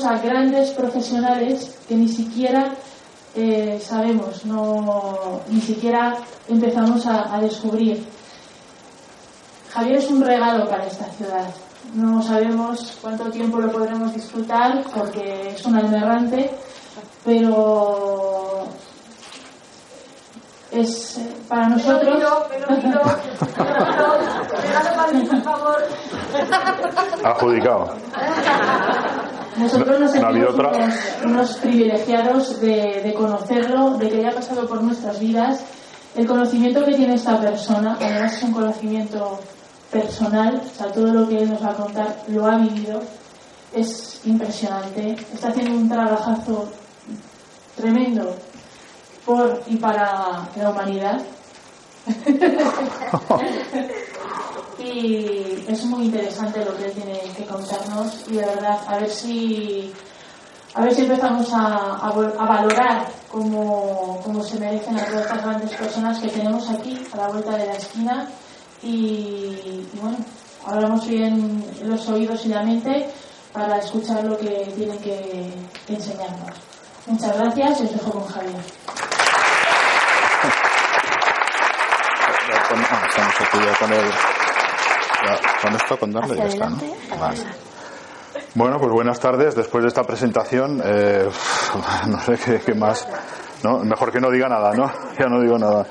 tenemos a grandes profesionales que ni siquiera eh, sabemos, no, ni siquiera empezamos a, a descubrir. Javier es un regalo para esta ciudad. No sabemos cuánto tiempo lo podremos disfrutar porque es un alma errante, pero es eh, para nosotros. Adjudicado. Nosotros nos No sentimos unos, unos privilegiados de, de conocerlo, de que haya pasado por nuestras vidas. El conocimiento que tiene esta persona, además es un conocimiento personal, o sea, todo lo que él nos va a contar lo ha vivido, es impresionante. Está haciendo un trabajazo tremendo por y para la humanidad. y es muy interesante lo que él tiene que contarnos y de verdad a ver si a ver si empezamos a, a valorar como, como se merecen a todas estas grandes personas que tenemos aquí a la vuelta de la esquina y, bueno hablamos bien los oídos y la mente para escuchar lo que tiene que enseñarnos muchas gracias y os dejo con Javier. Con esto, con darle, ya está, ¿no? Vale. Bueno, pues buenas tardes. Después de esta presentación, eh, no sé qué, qué más. ¿no? Mejor que no diga nada, ¿no? Ya no digo nada.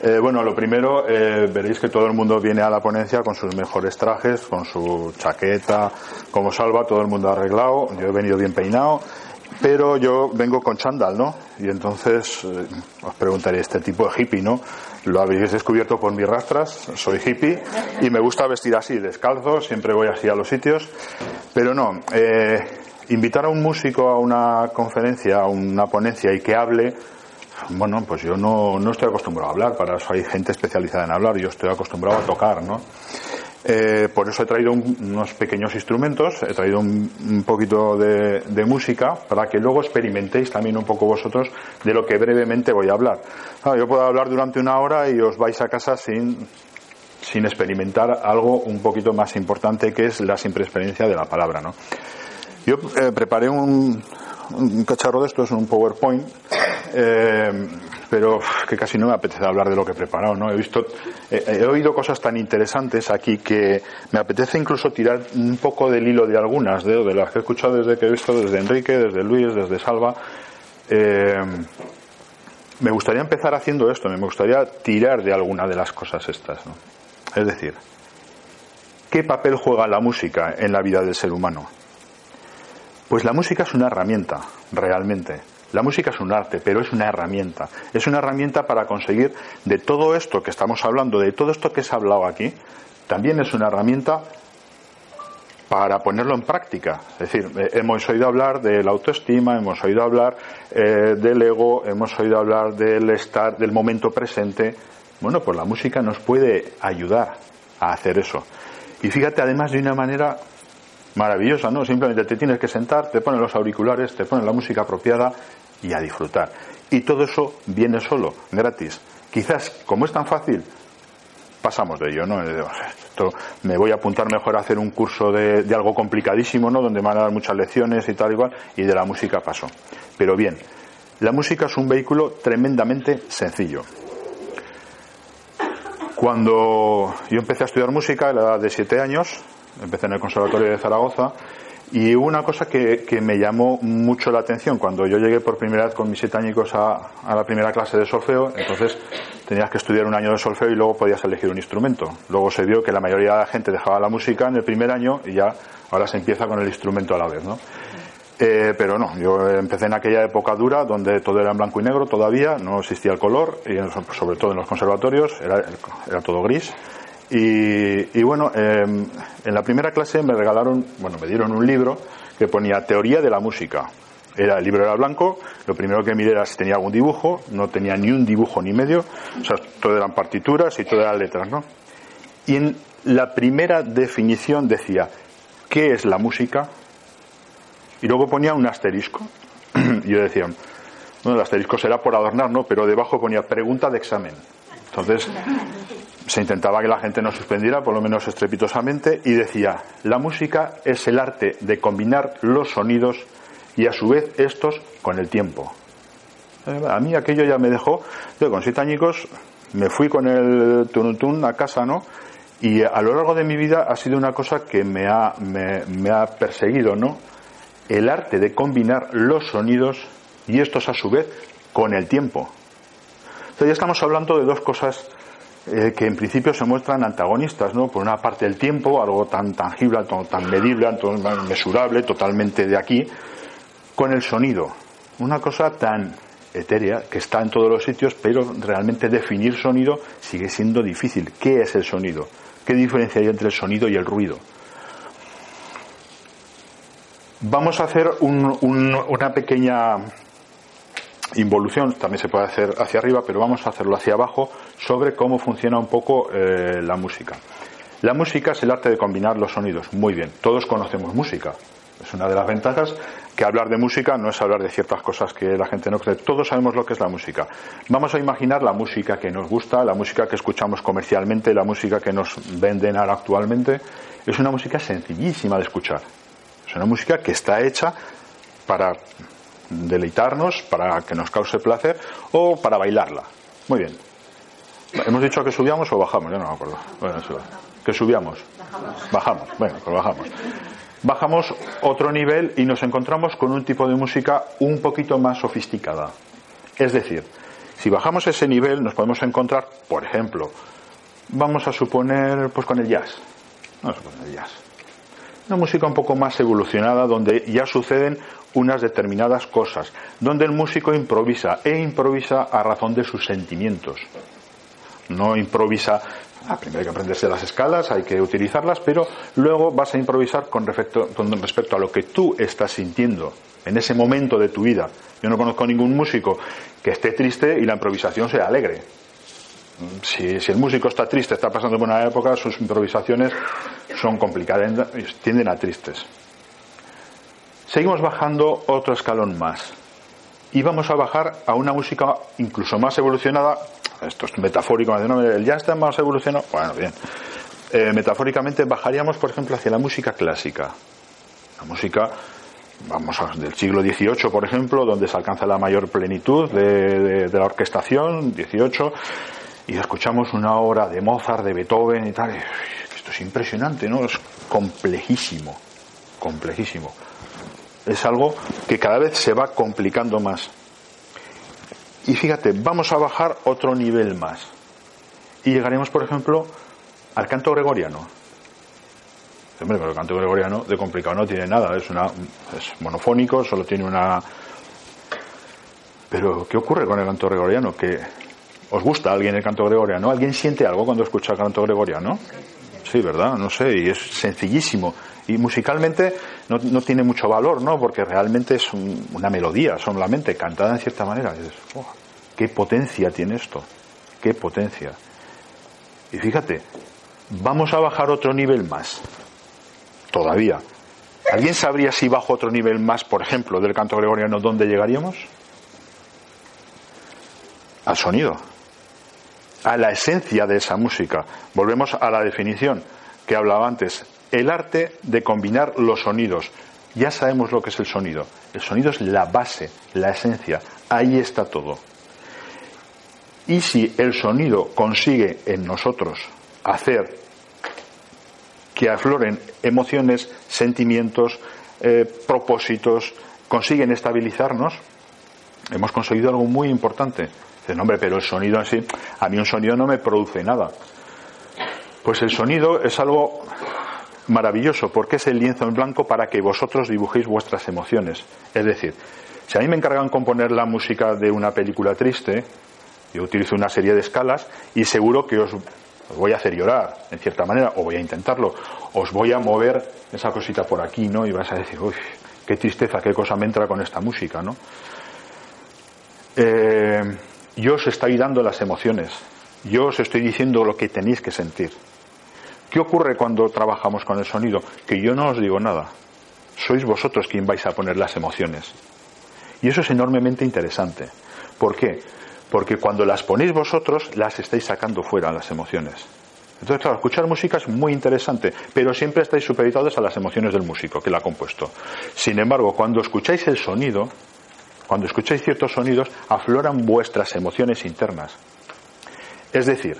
Eh, bueno, lo primero, eh, veréis que todo el mundo viene a la ponencia con sus mejores trajes, con su chaqueta, como salva, todo el mundo arreglado. Yo he venido bien peinado, pero yo vengo con chándal, ¿no? Y entonces eh, os preguntaría, este tipo de hippie, ¿no? Lo habéis descubierto por mis rastras, soy hippie y me gusta vestir así, descalzo, siempre voy así a los sitios, pero no. Eh, invitar a un músico a una conferencia, a una ponencia y que hable, bueno, pues yo no, no estoy acostumbrado a hablar, para eso hay gente especializada en hablar, yo estoy acostumbrado a tocar, ¿no? Eh, por eso he traído un- unos pequeños instrumentos, he traído un, poquito de, música para que luego experimentéis también un poco vosotros de lo que brevemente voy a hablar. Claro, yo puedo hablar durante una hora y os vais a casa sin, sin experimentar algo un poquito más importante que es la simple experiencia de la palabra, ¿no? Yo eh, preparé un, cacharro de estos, un PowerPoint, eh, pero que casi no me apetece hablar de lo que he preparado, ¿no? He visto, he oído cosas tan interesantes aquí que me apetece incluso tirar un poco del hilo de algunas, de, las que he escuchado desde que he visto, desde Enrique, desde Luis, desde Salva. Eh, me gustaría empezar haciendo esto, me gustaría tirar de alguna de las cosas estas. Es decir, ¿qué papel juega la música en la vida del ser humano? Pues la música es una herramienta, realmente. La música es un arte, pero es una herramienta. Es una herramienta para conseguir de todo esto que estamos hablando, de todo esto que se ha hablado aquí, también es una herramienta para ponerlo en práctica. Es decir, eh, hemos oído hablar de la autoestima, hemos oído hablar eh, del ego, hemos oído hablar del estar, del momento presente. Bueno, pues la música nos puede ayudar a hacer eso. Y fíjate, además, de una manera maravillosa, ¿no? Simplemente te tienes que sentar, te ponen los auriculares, te ponen la música apropiada y a disfrutar. Y todo eso viene solo, gratis. Quizás, como es tan fácil, pasamos de ello, ¿no? Esto, me voy a apuntar mejor a hacer un curso de, de algo complicadísimo, ¿no? Donde van a dar muchas lecciones y tal igual, y de la música paso. Pero bien, la música es un vehículo tremendamente sencillo. Cuando yo empecé a estudiar música a la edad de siete años, empecé en el Conservatorio de Zaragoza, y una cosa que, que me llamó mucho la atención cuando yo llegué por primera vez con mis siete a, a la primera clase de solfeo, entonces tenías que estudiar un año de solfeo y luego podías elegir un instrumento. Luego se vio que la mayoría de la gente dejaba la música en el primer año y ya ahora se empieza con el instrumento a la vez, ¿no? Eh, pero no, yo empecé en aquella época dura donde todo era en blanco y negro todavía, no existía el color, y sobre todo en los conservatorios era, era todo gris. Y, bueno, eh, en la primera clase me regalaron, bueno, me dieron un libro que ponía Teoría de la Música. Era, el libro era blanco, lo primero que miré era si tenía algún dibujo, no tenía ni un dibujo ni medio, o sea, todo eran partituras y todo eran letras, ¿no? Y en la primera definición decía, ¿qué es la música? Y luego ponía un asterisco. y yo decía, bueno, el asterisco será por adornar, ¿no? Pero debajo ponía pregunta de examen. Entonces, se intentaba que la gente no suspendiera, por lo menos estrepitosamente, y decía, la música es el arte de combinar los sonidos y a su vez estos con el tiempo. A mí aquello ya me dejó, yo con siete añicos me fui con el tununtún a casa, ¿no? Y a lo largo de mi vida ha sido una cosa que me ha, me, ha perseguido, ¿no? El arte de combinar los sonidos y estos a su vez con el tiempo. Entonces ya estamos hablando de dos cosas eh, que en principio se muestran antagonistas, ¿no? Por una parte el tiempo, algo tan tangible, tan medible, tan mesurable, totalmente de aquí, con el sonido. Una cosa tan etérea que está en todos los sitios, pero realmente definir sonido sigue siendo difícil. ¿Qué es el sonido? ¿Qué diferencia hay entre el sonido y el ruido? Vamos a hacer una pequeña involución, también se puede hacer hacia arriba, pero vamos a hacerlo hacia abajo sobre cómo funciona un poco eh, la música. La música es el arte de combinar los sonidos. Muy bien, todos conocemos música. Es una de las ventajas que hablar de música no es hablar de ciertas cosas que la gente no cree. Todos sabemos lo que es la música. Vamos a imaginar la música que nos gusta, la música que escuchamos comercialmente, la música que nos venden ahora actualmente. Es una música sencillísima de escuchar. Es una música que está hecha para deleitarnos, para que nos cause placer o para bailarla. Muy bien. ¿Hemos dicho que subíamos o bajamos? Yo no me acuerdo. Bueno, que subíamos. Bajamos. Bajamos. Bueno, pues bajamos bajamos otro nivel y nos encontramos con un tipo de música un poquito más sofisticada. Es decir, si bajamos ese nivel nos podemos encontrar, por ejemplo, vamos a suponer pues con el jazz. Vamos a suponer el jazz. Una música un poco más evolucionada donde ya suceden unas determinadas cosas, donde el músico improvisa e improvisa a razón de sus sentimientos. No improvisa Ah, primero hay que aprenderse las escalas, hay que utilizarlas, pero luego vas a improvisar con respecto, con respecto a lo que tú estás sintiendo en ese momento de tu vida. Yo no conozco ningún músico que esté triste y la improvisación sea alegre. Si, si, el músico está triste, está pasando por una época, sus improvisaciones son complicadas, tienden a tristes. Seguimos bajando otro escalón más. Y vamos a bajar a una música incluso más evolucionada esto es metafórico, el ya está más evolucionado, bueno, bien. Eh, metafóricamente bajaríamos, por ejemplo, hacia la música clásica. La música, vamos a, del siglo XVIII, por ejemplo, donde se alcanza la mayor plenitud de, la orquestación, XVIII, y escuchamos una obra de Mozart, de Beethoven y tal. Esto es impresionante, ¿no? Es complejísimo, complejísimo. Es algo que cada vez se va complicando más. Y fíjate, vamos a bajar otro nivel más. Y llegaremos, por ejemplo, al canto gregoriano. Hombre, pero el canto gregoriano de complicado no tiene nada, es, una, es monofónico, solo tiene una... Pero, ¿qué ocurre con el canto gregoriano? ¿Que ¿Os gusta alguien el canto gregoriano? ¿Alguien siente algo cuando escucha el canto gregoriano? Sí, ¿verdad? No sé, y es sencillísimo. Y musicalmente no, no tiene mucho valor, ¿no? Porque realmente es una melodía solamente, cantada en cierta manera. ¿Qué potencia tiene esto? ¿Qué potencia? Y fíjate, vamos a bajar otro nivel más. Todavía. ¿Alguien sabría si bajo otro nivel más, por ejemplo, del canto gregoriano, dónde llegaríamos? Al sonido, a la esencia de esa música. Volvemos a la definición que hablaba antes el arte de combinar los sonidos. Ya sabemos lo que es el sonido. El sonido es la base, la esencia. Ahí está todo. Y si el sonido consigue en nosotros hacer que afloren emociones, sentimientos, eh, propósitos, consiguen estabilizarnos, hemos conseguido algo muy importante. Dice, hombre, pero el sonido en sí, a mí un sonido no me produce nada. Pues el sonido es algo maravilloso porque es el lienzo en blanco para que vosotros dibujéis vuestras emociones. Es decir, si a mí me encargan componer la música de una película triste, yo utilizo una serie de escalas y seguro que os, voy a hacer llorar, en cierta manera, o voy a intentarlo, os voy a mover esa cosita por aquí, ¿no? Y vas a decir, uy, qué tristeza, qué cosa me entra con esta música, ¿no? Eh, yo os estoy dando las emociones, yo os estoy diciendo lo que tenéis que sentir. ¿Qué ocurre cuando trabajamos con el sonido? Que yo no os digo nada. Sois vosotros quien vais a poner las emociones. Y eso es enormemente interesante. ¿Por qué? porque cuando las ponéis vosotros, las estáis sacando fuera las emociones. Entonces, claro, escuchar música es muy interesante, pero siempre estáis supeditados a las emociones del músico que la ha compuesto. Sin embargo, cuando escucháis el sonido, cuando escucháis ciertos sonidos, afloran vuestras emociones internas. Es decir,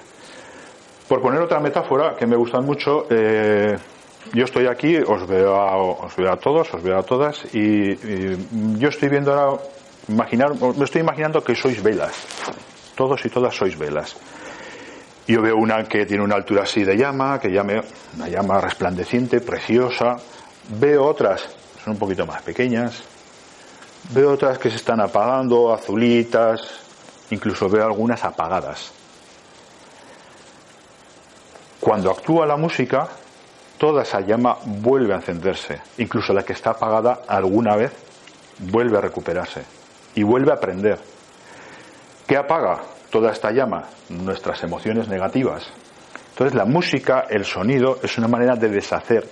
por poner otra metáfora que me gustan mucho, eh, yo estoy aquí, os veo, a, todos, os veo a todas, y, yo estoy viendo ahora, imaginar, me estoy imaginando que sois velas. Todos y todas sois velas. Yo veo una que tiene una altura así de llama, que llame una llama resplandeciente, preciosa. Veo otras, son un poquito más pequeñas. Veo otras que se están apagando, azulitas. Incluso veo algunas apagadas. Cuando actúa la música, toda esa llama vuelve a encenderse. Incluso la que está apagada alguna vez vuelve a recuperarse y vuelve a prender. ¿Qué apaga? toda esta llama, nuestras emociones negativas. Entonces la música, el sonido, es una manera de deshacer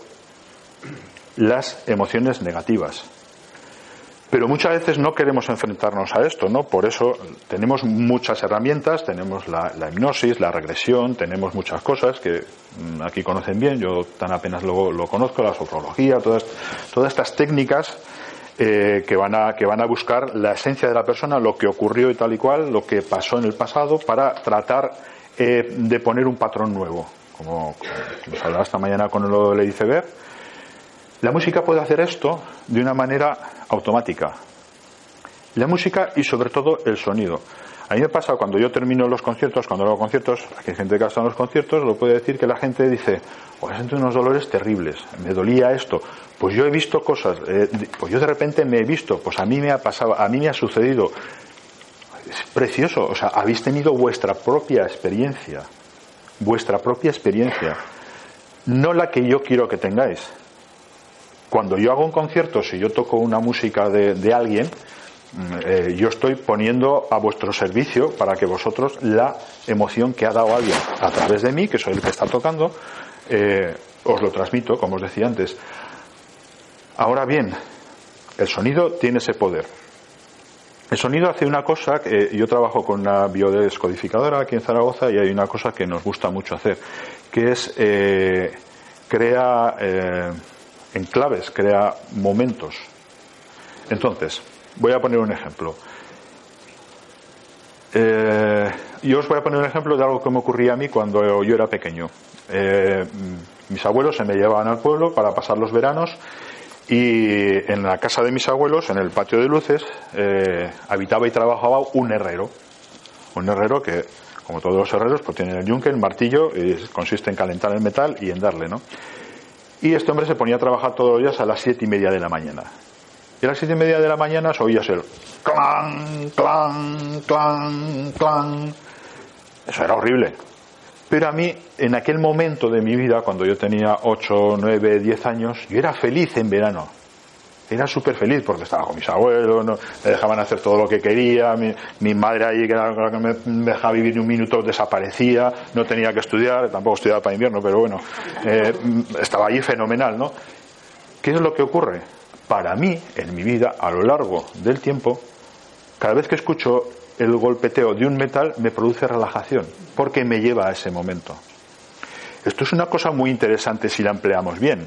las emociones negativas. Pero muchas veces no queremos enfrentarnos a esto, ¿no? Por eso tenemos muchas herramientas, tenemos la, hipnosis, la regresión, tenemos muchas cosas que mm, aquí conocen bien, yo tan apenas lo, lo conozco, la sofrología, todas, todas estas técnicas eh, que, van a, que van a buscar la esencia de la persona, lo que ocurrió y tal y cual, lo que pasó en el pasado, para tratar eh, de poner un patrón nuevo. Como, nos hablaba esta mañana con lo de iceberg. La música puede hacer esto de una manera automática. La música y sobre todo el sonido. A mí me pasa cuando yo termino los conciertos, cuando hago conciertos, aquí hay gente que está en los conciertos, lo puede decir que la gente dice, pues siento unos dolores terribles, me dolía esto. Pues yo he visto cosas, eh, pues yo de repente me he visto, pues a mí me ha pasado, a mí me ha sucedido. Es precioso, o sea, habéis tenido vuestra propia experiencia, vuestra propia experiencia, no la que yo quiero que tengáis. Cuando yo hago un concierto, si yo toco una música de alguien, Mm, eh, yo estoy poniendo a vuestro servicio para que vosotros la emoción que ha dado alguien a través de mí, que soy el que está tocando, eh, os lo transmito, como os decía antes. Ahora bien, el sonido tiene ese poder. El sonido hace una cosa que yo trabajo con una biodescodificadora aquí en Zaragoza y hay una cosa que nos gusta mucho hacer, que es eh, crea enclaves, crea momentos. Entonces, Voy a poner un ejemplo. Eh, yo os voy a poner un ejemplo de algo que me ocurría a mí cuando yo era pequeño. Eh, mis abuelos se me llevaban al pueblo para pasar los veranos y en la casa de mis abuelos, en el patio de luces, eh, habitaba y trabajaba un herrero. Un herrero que, como todos los herreros, pues tiene el yunque, el martillo, y consiste en calentar el metal y en darle, ¿no? Y este hombre se ponía a trabajar todos los días a las siete y media de la mañana. Y a las siete y media de la mañana se oía el clan, clan, clan, clan. Eso era horrible. Pero a mí, en aquel momento de mi vida, cuando yo tenía 8, 9, 10 años, yo era feliz en verano. Era súper feliz porque estaba con mis abuelos, me dejaban hacer todo lo que quería, mi, madre ahí, que era la que me dejaba vivir un minuto, desaparecía, no tenía que estudiar, tampoco estudiaba para invierno, pero bueno, eh, estaba allí fenomenal, ¿no? ¿Qué es lo que ocurre? para mí, en mi vida, a lo largo del tiempo, cada vez que escucho el golpeteo de un metal me produce relajación, porque me lleva a ese momento. Esto es una cosa muy interesante si la empleamos bien.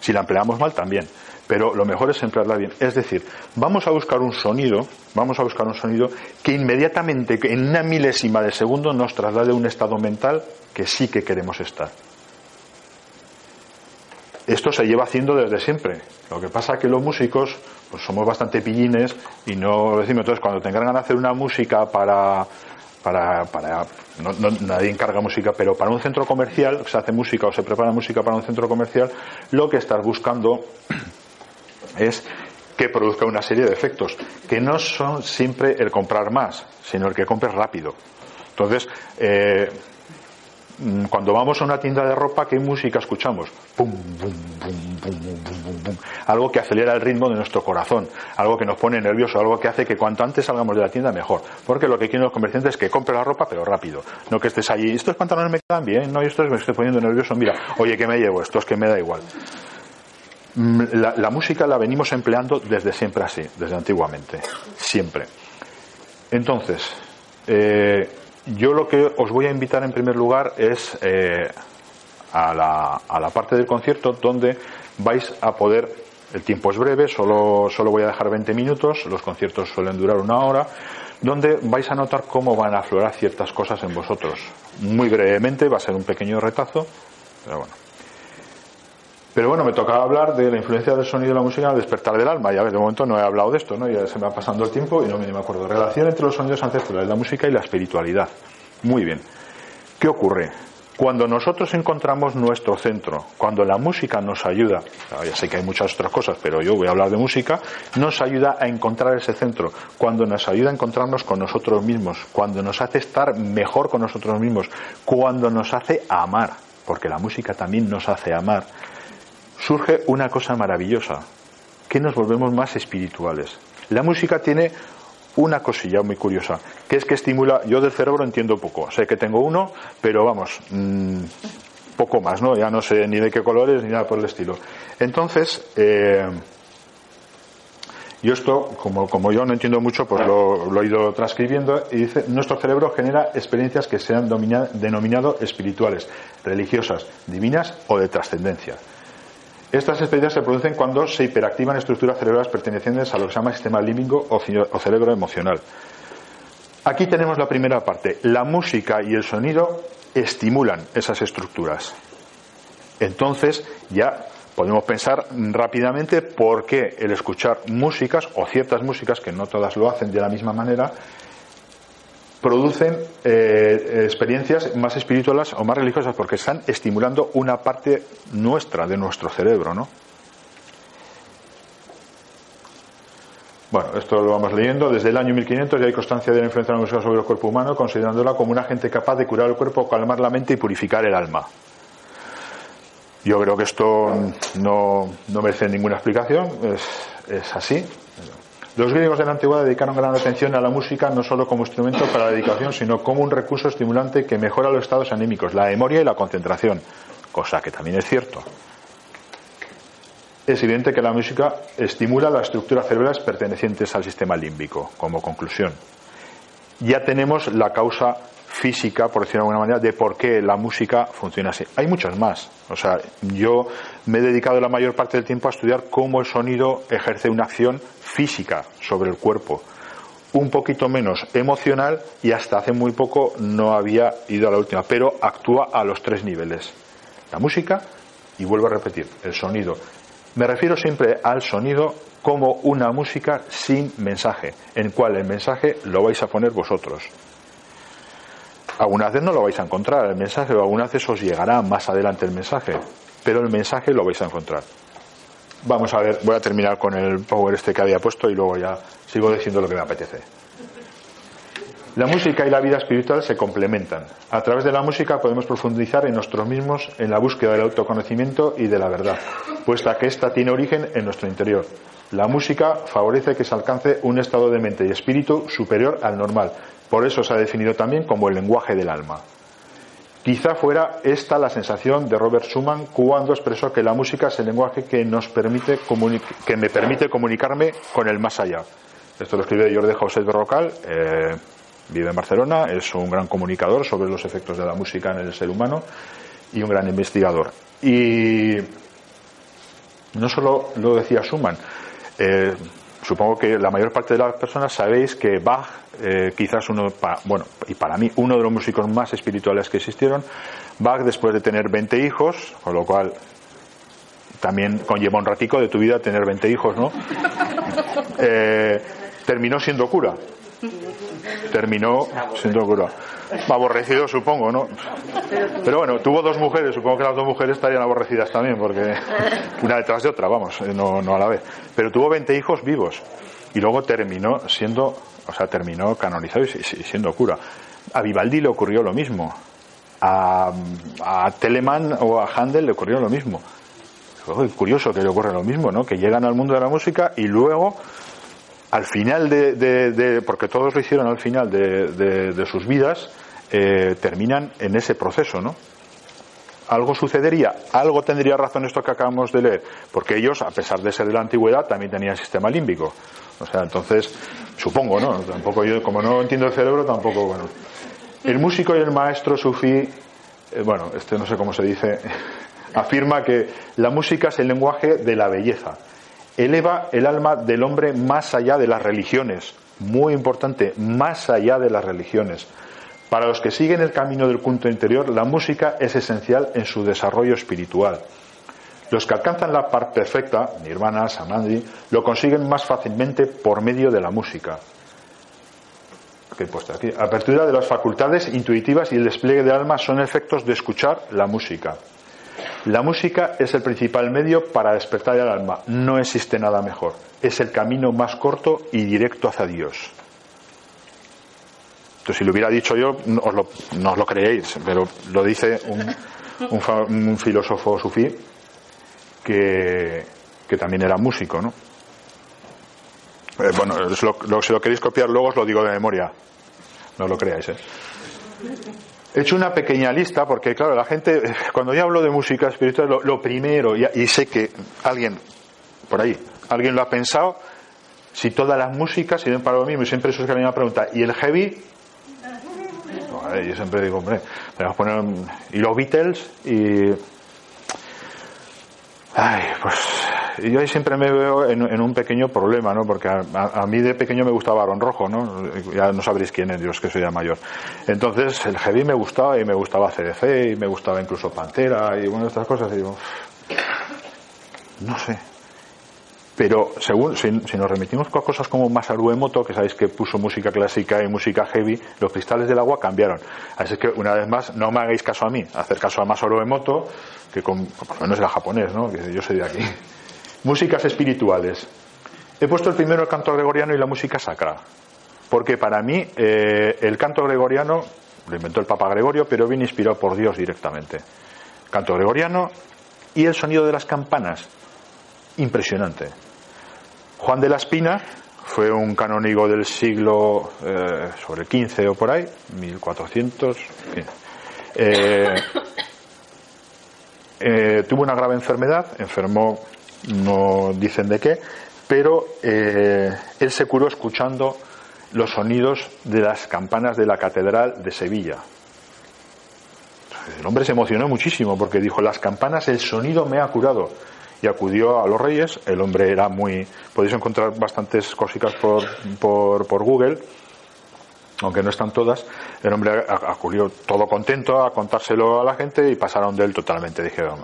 Si la empleamos mal también, pero lo mejor es emplearla bien. Es decir, vamos a buscar un sonido, vamos a buscar un sonido que inmediatamente, en una milésima de segundo, nos traslade a un estado mental que sí que queremos estar. Esto se lleva haciendo desde siempre. Lo que pasa es que los músicos pues somos bastante pillines y no decimos entonces cuando tengan ganas de hacer una música para para, para nadie encarga música, pero para un centro comercial, se hace música o se prepara música para un centro comercial, lo que estás buscando es que produzca una serie de efectos, que no son siempre el comprar más, sino el que compres rápido. Entonces, eh, cuando vamos a una tienda de ropa, ¿qué música escuchamos? algo que acelera el ritmo de nuestro corazón, algo que nos pone nervioso, algo que hace que cuanto antes salgamos de la tienda mejor. Porque lo que quieren los comerciantes es que compre la ropa, pero rápido. No que estés allí, estos pantalones me quedan bien, no, estos me estoy poniendo nervioso, mira, oye, ¿qué me llevo? Esto es que me da igual. Mm, la música la venimos empleando desde siempre así, desde antiguamente, siempre. Entonces, Eh, yo lo que os voy a invitar en primer lugar es eh, a, la, a, la, parte del concierto donde vais a poder, el tiempo es breve, solo, solo voy a dejar 20 minutos, los conciertos suelen durar una hora, donde vais a notar cómo van a aflorar ciertas cosas en vosotros. Muy brevemente, va a ser un pequeño retazo, pero bueno. Pero bueno, me tocaba hablar de la influencia del sonido y la música en el despertar del alma. Ya de momento no he hablado de esto, ¿no? Ya se me va pasando el tiempo y no me acuerdo. Relación entre los sonidos ancestrales, la música y la espiritualidad. Muy bien. ¿Qué ocurre? Cuando nosotros encontramos nuestro centro, cuando la música nos ayuda, ya sé que hay muchas otras cosas, pero yo voy a hablar de música, nos ayuda a encontrar ese centro, cuando nos ayuda a encontrarnos con nosotros mismos, cuando nos hace estar mejor con nosotros mismos, cuando nos hace amar, porque la música también nos hace amar, surge una cosa maravillosa, que nos volvemos más espirituales. La música tiene una cosilla muy curiosa, que es que estimula, yo del cerebro entiendo poco, sé que tengo uno, pero vamos, mmm, poco más, ¿no? Ya no sé ni de qué colores ni nada por el estilo. Entonces, eh, yo esto, como, como, yo no entiendo mucho, pues lo, lo, he ido transcribiendo y dice, nuestro cerebro genera experiencias que sean denominado espirituales, religiosas, divinas o de trascendencia. Estas experiencias se producen cuando se hiperactivan estructuras cerebrales pertenecientes a lo que se llama sistema límbico o cerebro emocional. Aquí tenemos la primera parte. La música y el sonido estimulan esas estructuras. Entonces ya podemos pensar rápidamente por qué el escuchar músicas o ciertas músicas, que no todas lo hacen de la misma manera, producen eh, experiencias más espirituales o más religiosas porque están estimulando una parte nuestra de nuestro cerebro, ¿no? Bueno, esto lo vamos leyendo. Desde el año 1500 ya hay constancia de la influencia de la música sobre el cuerpo humano, considerándola como un agente capaz de curar el cuerpo, calmar la mente y purificar el alma. Yo creo que esto no, no merece ninguna explicación, es, es así. Los griegos de la antigüedad dedicaron gran atención a la música no solo como instrumento para la dedicación, sino como un recurso estimulante que mejora los estados anímicos, la memoria y la concentración, cosa que también es cierto. Es evidente que la música estimula las estructuras cerebrales pertenecientes al sistema límbico, como conclusión. Ya tenemos la causa física, por decirlo de alguna manera, de por qué la música funciona así. Hay muchas más. O sea, yo me he dedicado la mayor parte del tiempo a estudiar cómo el sonido ejerce una acción física sobre el cuerpo, un poquito menos emocional y hasta hace muy poco no había ido a la última, pero actúa a los tres niveles. La música y vuelvo a repetir, el sonido. Me refiero siempre al sonido como una música sin mensaje, en cual el mensaje lo vais a poner vosotros. Algunas veces no lo vais a encontrar el mensaje, o algunas veces os llegará más adelante el mensaje, pero el mensaje lo vais a encontrar. Vamos a ver, voy a terminar con el power este que había puesto y luego ya sigo diciendo lo que me apetece. La música y la vida espiritual se complementan. A través de la música podemos profundizar en nosotros mismos en la búsqueda del autoconocimiento y de la verdad, puesta que ésta tiene origen en nuestro interior. La música favorece que se alcance un estado de mente y espíritu superior al normal. Por eso se ha definido también como el lenguaje del alma. Quizá fuera esta la sensación de Robert Schumann cuando expresó que la música es el lenguaje que, nos permite que me permite comunicarme con el más allá. Esto lo escribe Jordi José Berrocal, eh, vive en Barcelona, es un gran comunicador sobre los efectos de la música en el ser humano y un gran investigador. Y no solo lo decía Schumann, eh, supongo que la mayor parte de las personas sabéis que Bach, eh, quizás uno, bueno, y para mí uno de los músicos más espirituales que existieron, Bach después de tener 20 hijos, con lo cual también conlleva un ratico de tu vida tener 20 hijos, ¿no? Eh, terminó siendo cura. Terminó siendo cura. Aborrecido, supongo, ¿no? Pero bueno, tuvo dos mujeres, supongo que las dos mujeres estarían aborrecidas también, porque una detrás de otra, vamos, eh, no, no a la vez. Pero tuvo 20 hijos vivos y luego terminó siendo, o sea, terminó canonizado y siendo cura. A Vivaldi le ocurrió lo mismo. A, a Telemann o a Handel le ocurrió lo mismo. Curioso que le ocurra lo mismo, ¿no? Que llegan al mundo de la música y luego al final de, porque todos lo hicieron al final de, sus vidas, eh, terminan en ese proceso, ¿no? algo sucedería, algo tendría razón esto que acabamos de leer, porque ellos, a pesar de ser de la antigüedad, también tenían sistema límbico. O sea, entonces, supongo, ¿no? Tampoco yo, como no entiendo el cerebro, tampoco, bueno. El músico y el maestro sufí, eh, bueno, este no sé cómo se dice, afirma que la música es el lenguaje de la belleza. Eleva el alma del hombre más allá de las religiones. Muy importante, más allá de las religiones. Para los que siguen el camino del culto interior, la música es esencial en su desarrollo espiritual. Los que alcanzan la par perfecta, Nirvana, Samadhi, lo consiguen más fácilmente por medio de la música. ¿Qué? Apertura de las facultades intuitivas y el despliegue del alma son efectos de escuchar la música. La música es el principal medio para despertar el alma. No existe nada mejor. Es el camino más corto y directo hacia Dios. Entonces, si lo hubiera dicho yo, os lo, no lo creéis, pero lo dice un, filósofo sufí que, también era músico, ¿no? Eh, bueno, si lo queréis copiar luego os lo digo de memoria. No lo creáis, ¿eh? He hecho una pequeña lista porque, claro, la gente, cuando yo hablo de música espiritual, lo, primero, y, sé que alguien, por ahí, alguien lo ha pensado, si todas las músicas sirven para lo mismo, y siempre eso es que me pregunta, ¿y el heavy? Yo siempre digo, hombre, a poner. Y los Beatles y. Ay, pues. Yo ahí siempre me veo en, un pequeño problema, ¿no? Porque a, mí de pequeño me gustaba Aaron Rojo, ¿no? Ya no sabréis quién es, Dios, que soy ya mayor. Entonces, el heavy me gustaba y me gustaba CDC y me gustaba incluso Pantera y bueno, estas cosas. Y digo, no sé, pero según, si, nos remitimos a cosas como Masaru Emoto, que sabéis que puso música clásica y música heavy, los cristales del agua cambiaron. Así que, una vez más, no me hagáis caso a mí, hacer caso a Masaru Emoto, que por lo menos era japonés, ¿no? que yo soy de aquí. Músicas espirituales. He puesto el primero el canto gregoriano y la música sacra. Porque para mí eh, el canto gregoriano lo inventó el Papa Gregorio, pero viene inspirado por Dios directamente. Canto gregoriano y el sonido de las campanas impresionante. Juan de la Espina fue un canónigo del siglo eh, sobre 15 o por ahí, 1400. Eh, eh, tuvo una grave enfermedad, enfermó, no dicen de qué, pero él se curó escuchando los sonidos de las campanas de la Catedral de Sevilla. El hombre se emocionó muchísimo porque dijo, las campanas, el sonido me ha curado y acudió a los reyes. El hombre era muy. Podéis encontrar bastantes cositas por, por, Google, aunque no están todas. El hombre acudió todo contento a contárselo a la gente y pasaron de él totalmente. Dijeron,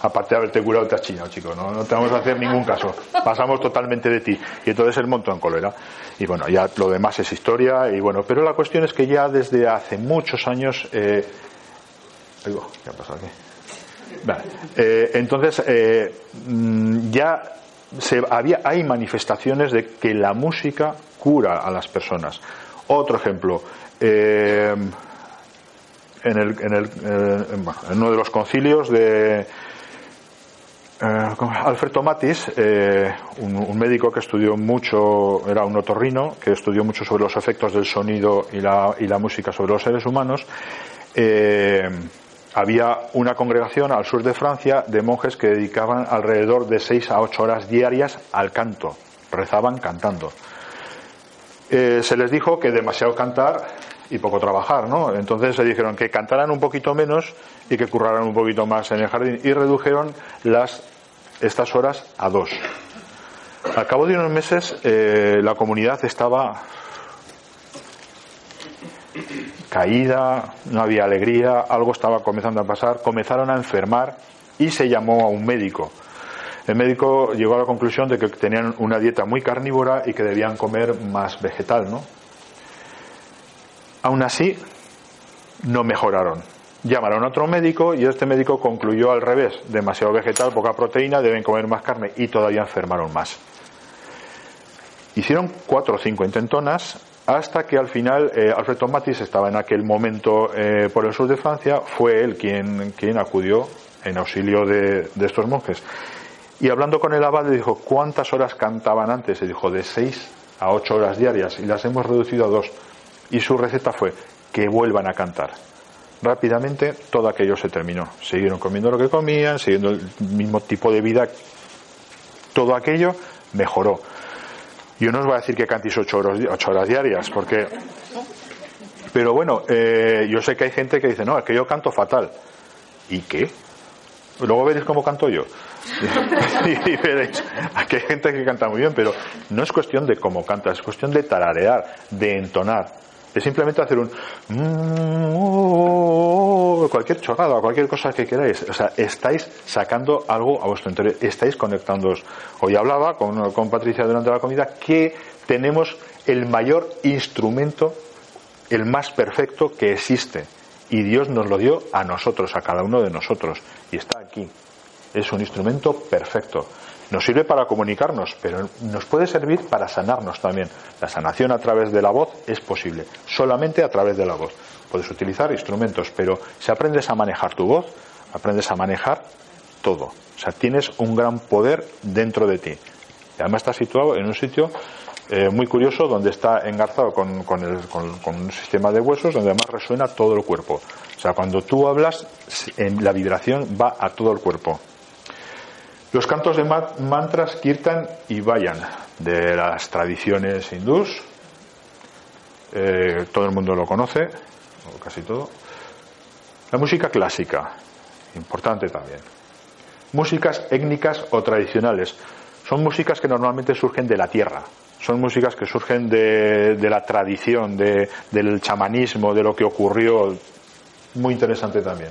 aparte de haberte curado, te has chinado, chico, no, no te vamos a hacer ningún caso. Pasamos totalmente de ti. Y entonces él montó en cólera. Y bueno, ya lo demás es historia. Y bueno, pero la cuestión es que ya desde hace muchos años. Eh, ¿qué ha pasado aquí? Eh, entonces, eh, mm, ya se, había, hay manifestaciones de que la música cura a las personas. Otro ejemplo, eh, en, uno de los concilios de Alfred Tomatis, un, médico que estudió mucho, era un otorrino, que estudió mucho sobre los efectos del sonido y la música sobre los seres humanos, había una congregación al sur de Francia de monjes que dedicaban alrededor de seis a ocho horas diarias al canto, rezaban cantando. Eh, se les dijo que demasiado cantar y poco trabajar, ¿no? Entonces se dijeron que cantaran un poquito menos y que curraran un poquito más en el jardín y redujeron las, estas horas a dos. Al cabo de unos meses eh, la comunidad estaba caída, no había alegría, algo estaba comenzando a pasar, comenzaron a enfermar y se llamó a un médico. El médico llegó a la conclusión de que tenían una dieta muy carnívora y que debían comer más vegetal, ¿no? Aún así, no mejoraron. Llamaron a otro médico y este médico concluyó al revés, demasiado vegetal, poca proteína, deben comer más carne y todavía enfermaron más. Hicieron cuatro o cinco intentonas hasta que al final eh, Alfredo Matis estaba en aquel momento eh, por el sur de Francia, fue él quien, quien acudió en auxilio de, estos monjes. Y hablando con el abad le dijo, ¿cuántas horas cantaban antes? Y dijo, de seis a ocho horas diarias y las hemos reducido a dos. Y su receta fue, que vuelvan a cantar. rápidamente todo aquello se terminó. Siguieron comiendo lo que comían, siguiendo el mismo tipo de vida. Todo aquello mejoró. Yo no os voy a decir que cantéis ocho horas, ocho horas diarias, porque. Pero bueno, eh, yo sé que hay gente que dice, no, es que yo canto fatal. ¿Y qué? Luego veréis cómo canto yo. y veréis, aquí hay gente que canta muy bien, pero no es cuestión de cómo canta, es cuestión de tararear, de entonar. Es simplemente hacer un mm, cualquier chorrada, cualquier cosa que queráis. O sea, estáis sacando algo a vuestro interior, estáis conectándoos. Hoy hablaba con, con Patricia durante la comida que tenemos el mayor instrumento, el más perfecto que existe. Y Dios nos lo dio a nosotros, a cada uno de nosotros. Y está aquí. Es un instrumento perfecto. Nos sirve para comunicarnos, pero nos puede servir para sanarnos también. La sanación a través de la voz es posible, solamente a través de la voz. Puedes utilizar instrumentos, pero si aprendes a manejar tu voz, aprendes a manejar todo. O sea, tienes un gran poder dentro de ti. Y además está situado en un sitio eh, muy curioso donde está engarzado con, con, un sistema de huesos donde además resuena todo el cuerpo. O sea, cuando tú hablas, la vibración va a todo el cuerpo. Los cantos de mantras kirtan y vayan de las tradiciones hindús, eh, todo el mundo lo conoce, o casi todo. La música clásica, importante también. Músicas étnicas o tradicionales, son músicas que normalmente surgen de la tierra, son músicas que surgen de, la tradición, del chamanismo, de lo que ocurrió, muy interesante también.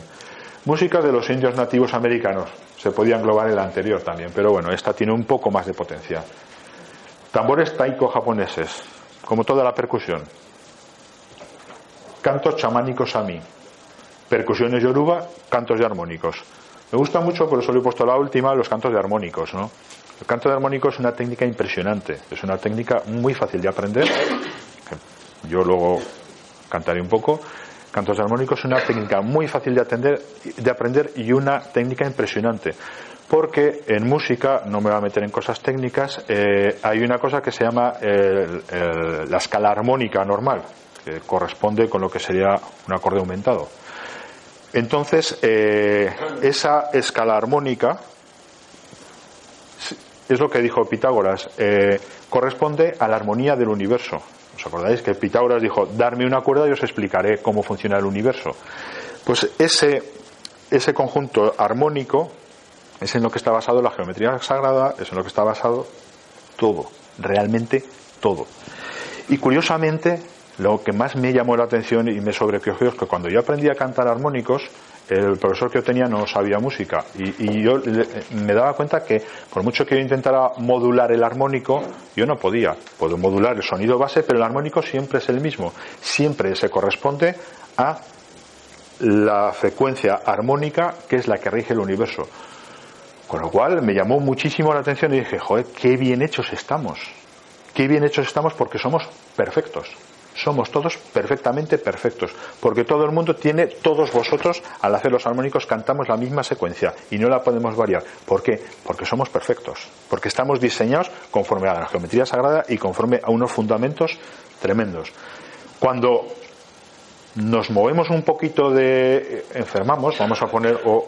Música de los indios nativos americanos, se podía englobar el anterior también, pero bueno, esta tiene un poco más de potencia. Tambores taiko japoneses, como toda la percusión. Cantos chamánicos a mí. Percusiones yoruba, cantos de armónicos. Me gusta mucho, por eso le he puesto la última, los cantos de armónicos, ¿no? El canto de armónico es una técnica impresionante, es una técnica muy fácil de aprender. Yo luego cantaré un poco Cantos armónicos es una técnica muy fácil de, atender, de aprender y una técnica impresionante. Porque en música, no me voy a meter en cosas técnicas, eh, hay una cosa que se llama la escala armónica normal, que corresponde con lo que sería un acorde aumentado. Entonces, eh, esa escala armónica es lo que dijo Pitágoras, eh, corresponde a la armonía del universo. ¿Os acordáis que Pitágoras dijo, darme una cuerda y os explicaré cómo funciona el universo? Pues ese, ese conjunto armónico es en lo que está basado la geometría sagrada, es en lo que está basado todo, realmente todo. Y curiosamente, lo que más me llamó la atención y me sobrecogió es que cuando yo aprendí a cantar armónicos, el profesor que yo tenía no sabía música y, yo me daba cuenta que por mucho que yo intentara modular el armónico, yo no podía. Puedo modular el sonido base, pero el armónico siempre es el mismo. Siempre se corresponde a la frecuencia armónica que es la que rige el universo. Con lo cual me llamó muchísimo la atención y dije, joder, qué bien hechos estamos. Qué bien hechos estamos porque somos perfectos somos todos perfectamente perfectos, porque todo el mundo tiene, todos vosotros, al hacer los armónicos, cantamos la misma secuencia y no la podemos variar. ¿Por qué? Porque somos perfectos, porque estamos diseñados conforme a la geometría sagrada y conforme a unos fundamentos tremendos. Cuando nos movemos un poquito de enfermamos, vamos a poner o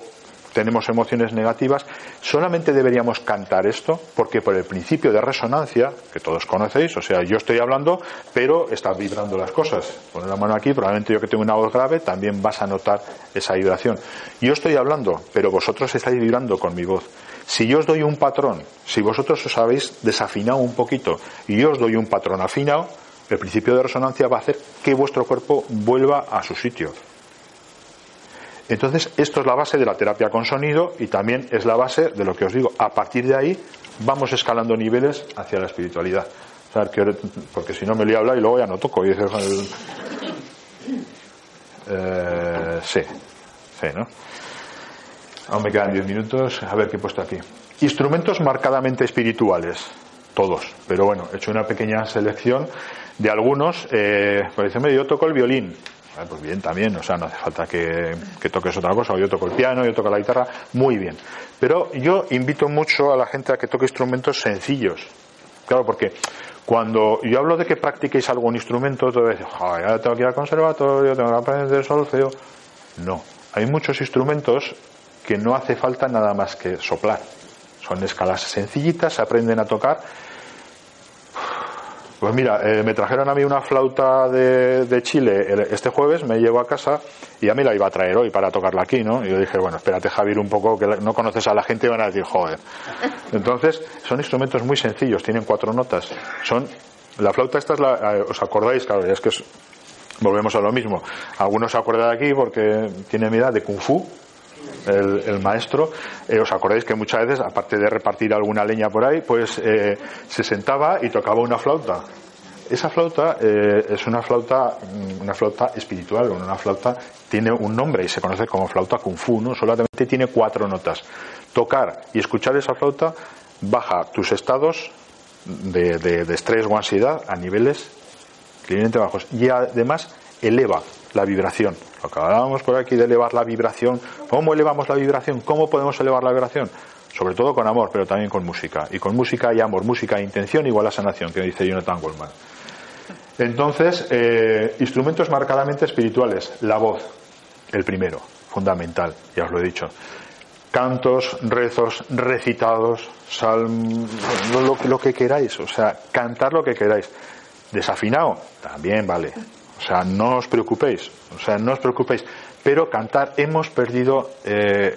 tenemos emociones negativas, solamente deberíamos cantar esto porque por el principio de resonancia, que todos conocéis, o sea, yo estoy hablando, pero están vibrando las cosas. Poner la mano aquí, probablemente yo que tengo una voz grave, también vas a notar esa vibración. Yo estoy hablando, pero vosotros estáis vibrando con mi voz. Si yo os doy un patrón, si vosotros os habéis desafinado un poquito y yo os doy un patrón afinado, el principio de resonancia va a hacer que vuestro cuerpo vuelva a su sitio. Entonces, esto es la base de la terapia con sonido y también es la base de lo que os digo. A partir de ahí vamos escalando niveles hacia la espiritualidad. porque si no me voy a hablar y luego ya no toco. Y dices, eh, sí, sí, ¿no? Aún me quedan diez minutos. A ver qué he puesto aquí. Instrumentos marcadamente espirituales. Todos. Pero bueno, he hecho una pequeña selección de algunos. Eh, por ejemplo, yo toco el violín. Ah, pues bien, también, o sea, no hace falta que, toques otra cosa, o yo toco el piano, yo toco la guitarra, muy bien. Pero yo invito mucho a la gente a que toque instrumentos sencillos. Claro, porque cuando yo hablo de que practiquéis algún instrumento, todo veces, ya tengo que ir al conservatorio, tengo que aprender solfeo. No. Hay muchos instrumentos que no hace falta nada más que soplar. Son escalas sencillitas, se aprenden a tocar. Pues mira, eh, me trajeron a mí una flauta de, Chile este jueves, me llevo a casa y a mí la iba a traer hoy para tocarla aquí, ¿no? Y yo dije, bueno, espérate Javier un poco, que no conoces a la gente y van a decir, joder. Entonces, son instrumentos muy sencillos, tienen cuatro notas. Son, la flauta esta es la, eh, ¿os acordáis? Claro, es que volvemos a lo mismo. Algunos se acuerdan de aquí porque tiene mi edad de Kung Fu, el, maestro, eh, os acordáis que muchas veces, aparte de repartir alguna leña por ahí, pues eh, se sentaba y tocaba una flauta. Esa flauta eh, es una flauta, mm, una flauta espiritual, una flauta tiene un nombre y se conoce como flauta kung fu, ¿no? Solamente tiene cuatro notas. Tocar y escuchar esa flauta baja tus estados de, de estrés o ansiedad a niveles increíblemente bajos y además eleva la vibración. Lo que hablábamos por aquí de elevar la vibración. ¿Cómo elevamos la vibración? ¿Cómo podemos elevar la vibración? Sobre todo con amor, pero también con música. Y con música y amor, música e intención igual a sanación, que dice Jonathan Goldman. Entonces, eh, instrumentos marcadamente espirituales. La voz, el primero, fundamental, ya os lo he dicho. Cantos, rezos, recitados, salm, lo, lo que queráis, o sea, cantar lo que queráis. Desafinado, también vale. O sea, no os preocupéis, o sea, no os preocupéis. Pero cantar, hemos perdido eh,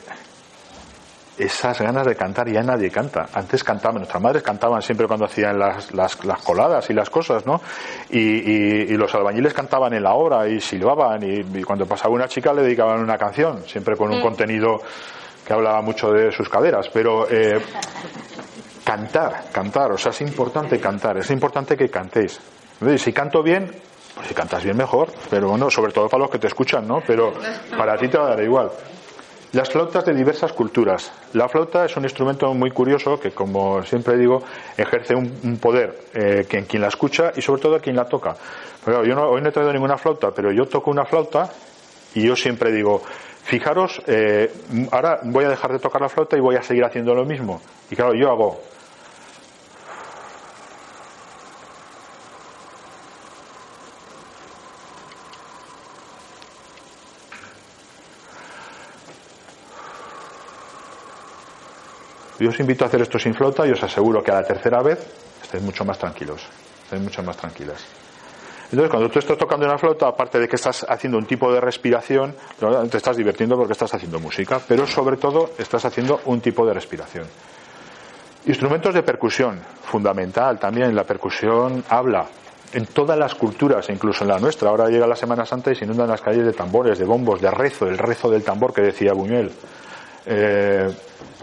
esas ganas de cantar, ya nadie canta. Antes cantaban, nuestras madres cantaban siempre cuando hacían las, las, coladas y las cosas, ¿no? Y, los albañiles cantaban en la obra y silbaban y, cuando pasaba una chica le dedicaban una canción, siempre con un mm. contenido que hablaba mucho de sus caderas. Pero eh, cantar, cantar, o sea, es importante cantar, es importante que cantéis. Si canto bien, pues si cantas bien mejor, pero bueno, sobre todo para los que te escuchan, ¿no? Pero para ti te va a dar igual. Las flautas de diversas culturas. La flauta es un instrumento muy curioso que, como siempre digo, ejerce un, poder eh, que en quien la escucha y sobre todo a quien la toca. Pero yo no, hoy no he traído ninguna flauta, pero yo toco una flauta y yo siempre digo, fijaros, eh, ahora voy a dejar de tocar la flauta y voy a seguir haciendo lo mismo. Y claro, yo hago Yo os invito a hacer esto sin flauta y os aseguro que a la tercera vez estáis mucho más tranquilos, estáis mucho más tranquilas. Entonces, cuando tú estás tocando una flauta, aparte de que estás haciendo un tipo de respiración, te estás divirtiendo porque estás haciendo música, pero sobre todo estás haciendo un tipo de respiración. Instrumentos de percusión, fundamental también. La percusión habla en todas las culturas, incluso en la nuestra. Ahora llega la Semana Santa y se inundan las calles de tambores, de bombos, de rezo, el rezo del tambor que decía Buñuel. Eh,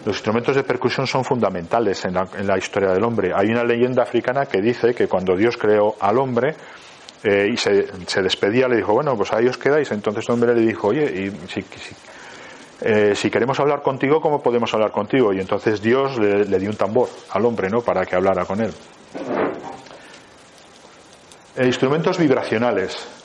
los instrumentos de percusión son fundamentales en la, historia del hombre. Hay una leyenda africana que dice que cuando Dios creó al hombre eh, y se, despedía, le dijo, bueno, pues ahí os quedáis. Entonces el hombre le dijo, oye, y si, eh, queremos hablar contigo, ¿cómo podemos hablar contigo? Y entonces Dios le, le dio un tambor al hombre, ¿no? Para que hablara con él. instrumentos vibracionales.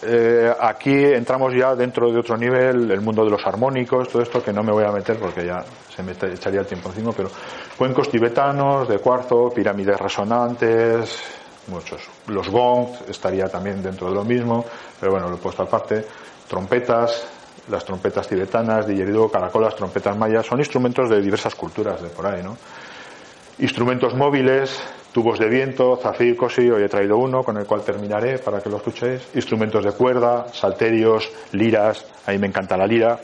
Eh, aquí entramos ya dentro de otro nivel, el mundo de los armónicos, todo esto que no me voy a meter porque ya se me echaría el tiempo encima, pero cuencos tibetanos de cuarzo, pirámides resonantes, muchos. Los gongs estaría también dentro de lo mismo, pero bueno, lo he puesto aparte. Trompetas, las trompetas tibetanas, didgeridoo, caracolas, trompetas mayas, son instrumentos de diversas culturas de por ahí, ¿no? Instrumentos móviles, tubos de viento, zafir, cosi, hoy he traído uno con el cual terminaré para que lo escuchéis. Instrumentos de cuerda, salterios, liras, a mí me encanta la lira,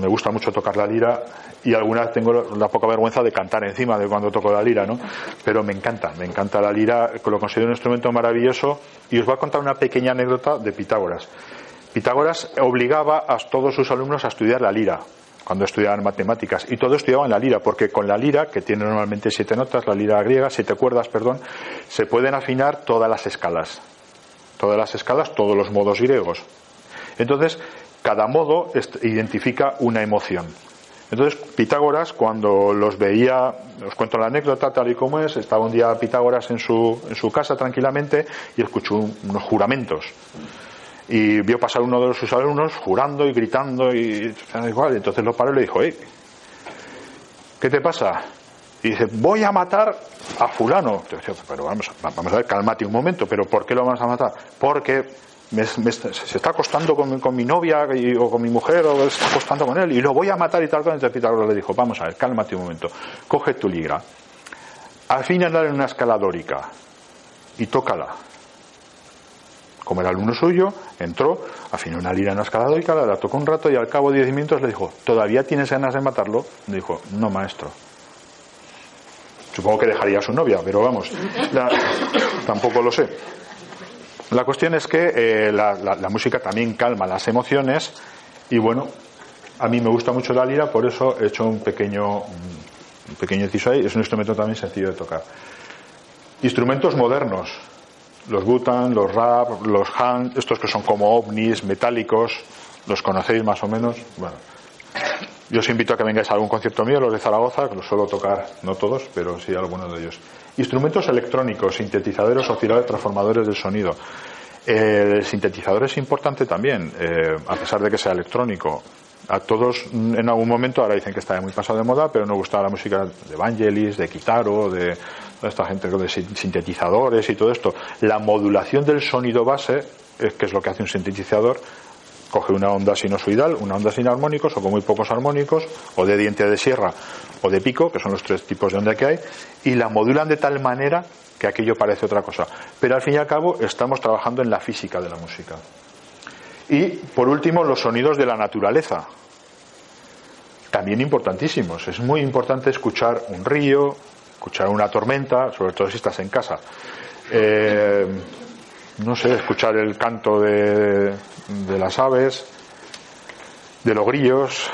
me gusta mucho tocar la lira y algunas tengo la poca vergüenza de cantar encima de cuando toco la lira, ¿no? Pero me encanta, me encanta la lira, lo considero un instrumento maravilloso y os voy a contar una pequeña anécdota de Pitágoras. Pitágoras obligaba a todos sus alumnos a estudiar la lira, cuando estudiaban matemáticas. Y todo estudiaban la lira, porque con la lira, que tiene normalmente siete notas, la lira griega, siete cuerdas, perdón, se pueden afinar todas las escalas. Todas las escalas, todos los modos griegos. Entonces, cada modo identifica una emoción. Entonces, Pitágoras, cuando los veía, os cuento la anécdota tal y como es, estaba un día Pitágoras en su, en su casa tranquilamente y escuchó unos juramentos y vio pasar uno de sus alumnos jurando y gritando y igual. Entonces lo paró y le dijo, ¿qué te pasa? Y dice, voy a matar a fulano. pero vamos, vamos a ver, cálmate un momento, pero ¿por qué lo vamos a matar? Porque se está acostando con, mi novia o con mi mujer o se está acostando con él y lo voy a matar y tal. Entonces Pitágoras le dijo, vamos a ver, cálmate un momento, coge tu ligra, andar en una escala dórica y tócala. Como el alumno suyo, entró, afinó una lira en una escala dórica, la tocó un rato y al cabo de diez minutos le dijo, ¿todavía tienes ganas de matarlo? Le dijo, no, maestro. Supongo que dejaría a su novia, pero vamos, tampoco lo sé. La cuestión es que eh, la, música también calma las emociones y bueno, a mí me gusta mucho la lira, por eso he hecho un pequeño, un pequeño inciso ahí. Es un instrumento también sencillo de tocar. Instrumentos modernos, los Butan, los Rap, los Han, estos que son como ovnis metálicos, los conocéis más o menos. Bueno, yo os invito a que vengáis a algún concierto mío, los de Zaragoza, que los suelo tocar, no todos, pero sí algunos de ellos. Instrumentos electrónicos, sintetizadores, osciladores, transformadores del sonido. El sintetizador es importante también, eh, a pesar de que sea electrónico. A todos en algún momento, ahora dicen que está muy pasado de moda, pero nos gusta la música de Vangelis, de Kitaro, de esta gente de sintetizadores y todo esto. La modulación del sonido base, que es lo que hace un sintetizador, coge una onda sinusoidal, una onda sin armónicos o con muy pocos armónicos, o de diente de sierra o de pico, que son los tres tipos de onda que hay, y la modulan de tal manera que aquello parece otra cosa. Pero al fin y al cabo estamos trabajando en la física de la música. Y por último, los sonidos de la naturaleza. También importantísimos. Es muy importante escuchar un río, escuchar una tormenta, sobre todo si estás en casa. Eh, no sé, escuchar el canto de, las aves, de los grillos.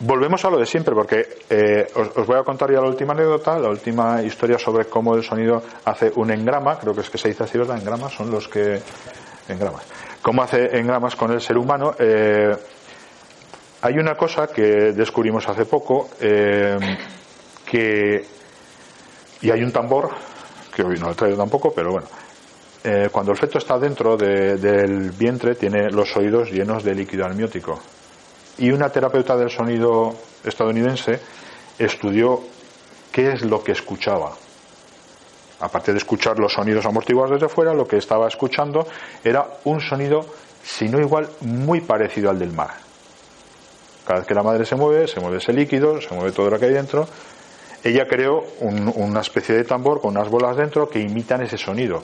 Volvemos a lo de siempre, porque eh, os, voy a contar ya la última anécdota, la última historia sobre cómo el sonido hace un engrama, creo que es que se dice así, ¿verdad? Engramas son los que. Engramas. ¿Cómo hace engramas con el ser humano? Eh, hay una cosa que descubrimos hace poco, eh, que. Y hay un tambor, que hoy no lo he traído tampoco, pero bueno, eh, cuando el feto está dentro del vientre tiene los oídos llenos de líquido amniótico. Y una terapeuta del sonido estadounidense estudió qué es lo que escuchaba. Aparte de escuchar los sonidos amortiguados desde fuera, lo que estaba escuchando era un sonido, si no igual, muy parecido al del mar. Cada vez que la madre se mueve, se mueve ese líquido, se mueve todo lo que hay dentro. Ella creó una especie de tambor con unas bolas dentro que imitan ese sonido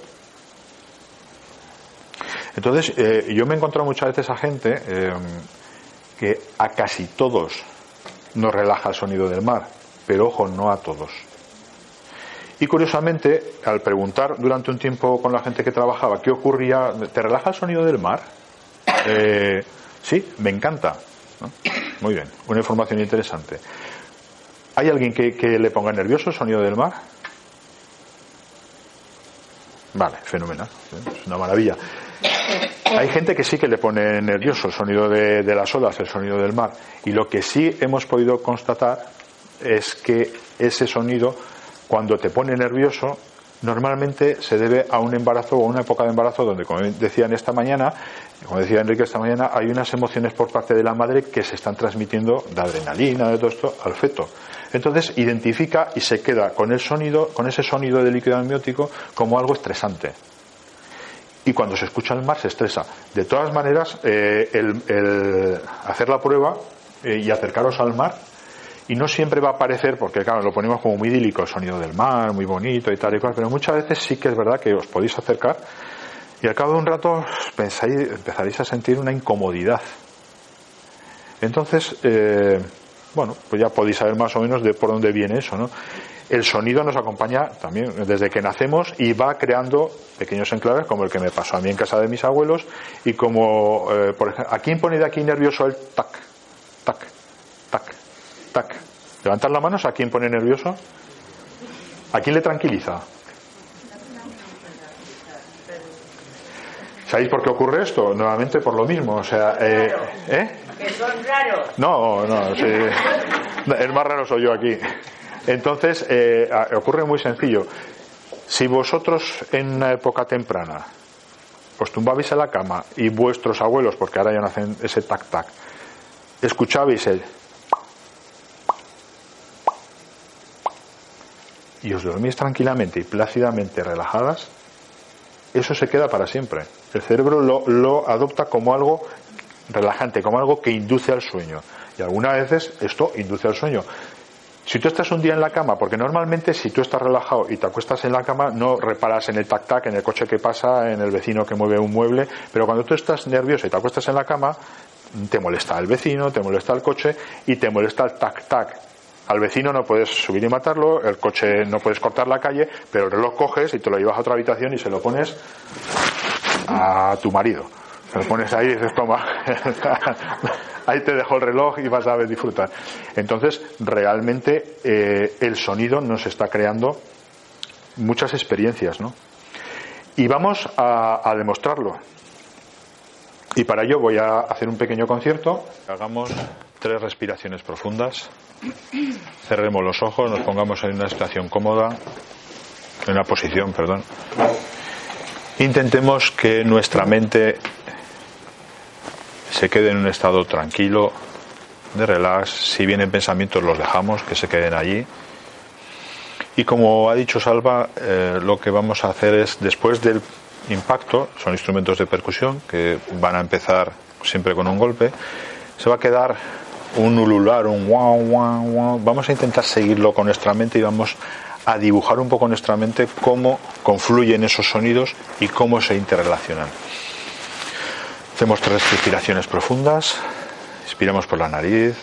entonces, eh, yo me he encontrado muchas veces a gente eh, que a casi todos nos relaja el sonido del mar, pero ojo, no a todos. Y curiosamente, al preguntar durante un tiempo con la gente que trabajaba qué ocurría, ¿te relaja el sonido del mar? Eh, sí, me encanta. Muy bien, una información interesante. ¿Hay alguien que, que, le ponga nervioso el sonido del mar? Vale, fenomenal, es una maravilla. Hay gente que sí que le pone nervioso el sonido de, las olas, el sonido del mar. Y lo que sí hemos podido constatar es que ese sonido, cuando te pone nervioso, normalmente se debe a un embarazo o a una época de embarazo donde, como decían esta mañana, como decía Enrique esta mañana, hay unas emociones por parte de la madre que se están transmitiendo de adrenalina, de todo esto, al feto. Entonces identifica y se queda con el sonido, con ese sonido de líquido amniótico como algo estresante y cuando se escucha el mar se estresa. De todas maneras, eh, el, hacer la prueba eh, y acercaros al mar, y no siempre va a aparecer, porque claro, lo ponemos como muy idílico, el sonido del mar, muy bonito y tal y cual, pero muchas veces sí que es verdad que os podéis acercar y al cabo de un rato pensáis, empezaréis a sentir una incomodidad. Entonces, eh, bueno, pues ya podéis saber más o menos de por dónde viene eso, ¿no? el sonido nos acompaña también desde que nacemos y va creando pequeños enclaves como el que me pasó a mí en casa de mis abuelos y como, eh, por ejemplo, ¿a quién pone de aquí nervioso el tac, tac? Levantar las manos, ¿a quién pone nervioso? ¿A quién le tranquiliza? ¿Sabéis por qué ocurre esto? Nuevamente por lo mismo, o sea, eh, ¿eh? Que son raros. No, no, sí. el más raro soy yo aquí. Entonces, eh, ocurre muy sencillo. Si vosotros en una época temprana os tumbabais a la cama y vuestros abuelos, porque ahora ya no hacen ese tac-tac, escuchabais el y os dormís tranquilamente y plácidamente relajadas, eso se queda para siempre. El cerebro lo, adopta como algo relajante, como algo que induce al sueño. Y algunas veces esto induce al sueño. Si tú estás un día en la cama, porque normalmente si tú estás relajado y te acuestas en la cama, no reparas en el tac-tac, en el coche que pasa, en el vecino que mueve un mueble, pero cuando tú estás nervioso y te acuestas en la cama, te molesta el vecino, te molesta el coche y te molesta el tac-tac. Al vecino no puedes subir y matarlo, el coche no puedes cortar la calle, pero el reloj coges y te lo llevas a otra habitación y se lo pones a tu marido. Se lo pones ahí y dices, toma, ahí te dejo el reloj y vas a disfrutar. Entonces, realmente eh, el sonido nos está creando muchas experiencias, ¿no? Y vamos a, demostrarlo. Y para ello voy a hacer un pequeño concierto. Hagamos tres respiraciones profundas. Cerremos los ojos, nos pongamos en una situación cómoda, en una posición, perdón. Intentemos que nuestra mente se quede en un estado tranquilo, de relax. Si vienen pensamientos, los dejamos, que se queden allí. Y como ha dicho Salva, eh, lo que vamos a hacer es, después del impacto, son instrumentos de percusión que van a empezar siempre con un golpe, se va a quedar un ulular, un guau, guau, guau. Vamos a intentar seguirlo con nuestra mente y vamos a dibujar un poco en nuestra mente cómo confluyen esos sonidos y cómo se interrelacionan. Hacemos tres respiraciones profundas, inspiramos por la nariz,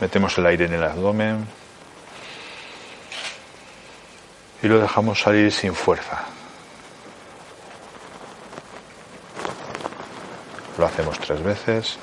metemos el aire en el abdomen y lo dejamos salir sin fuerza. Lo hacemos tres veces.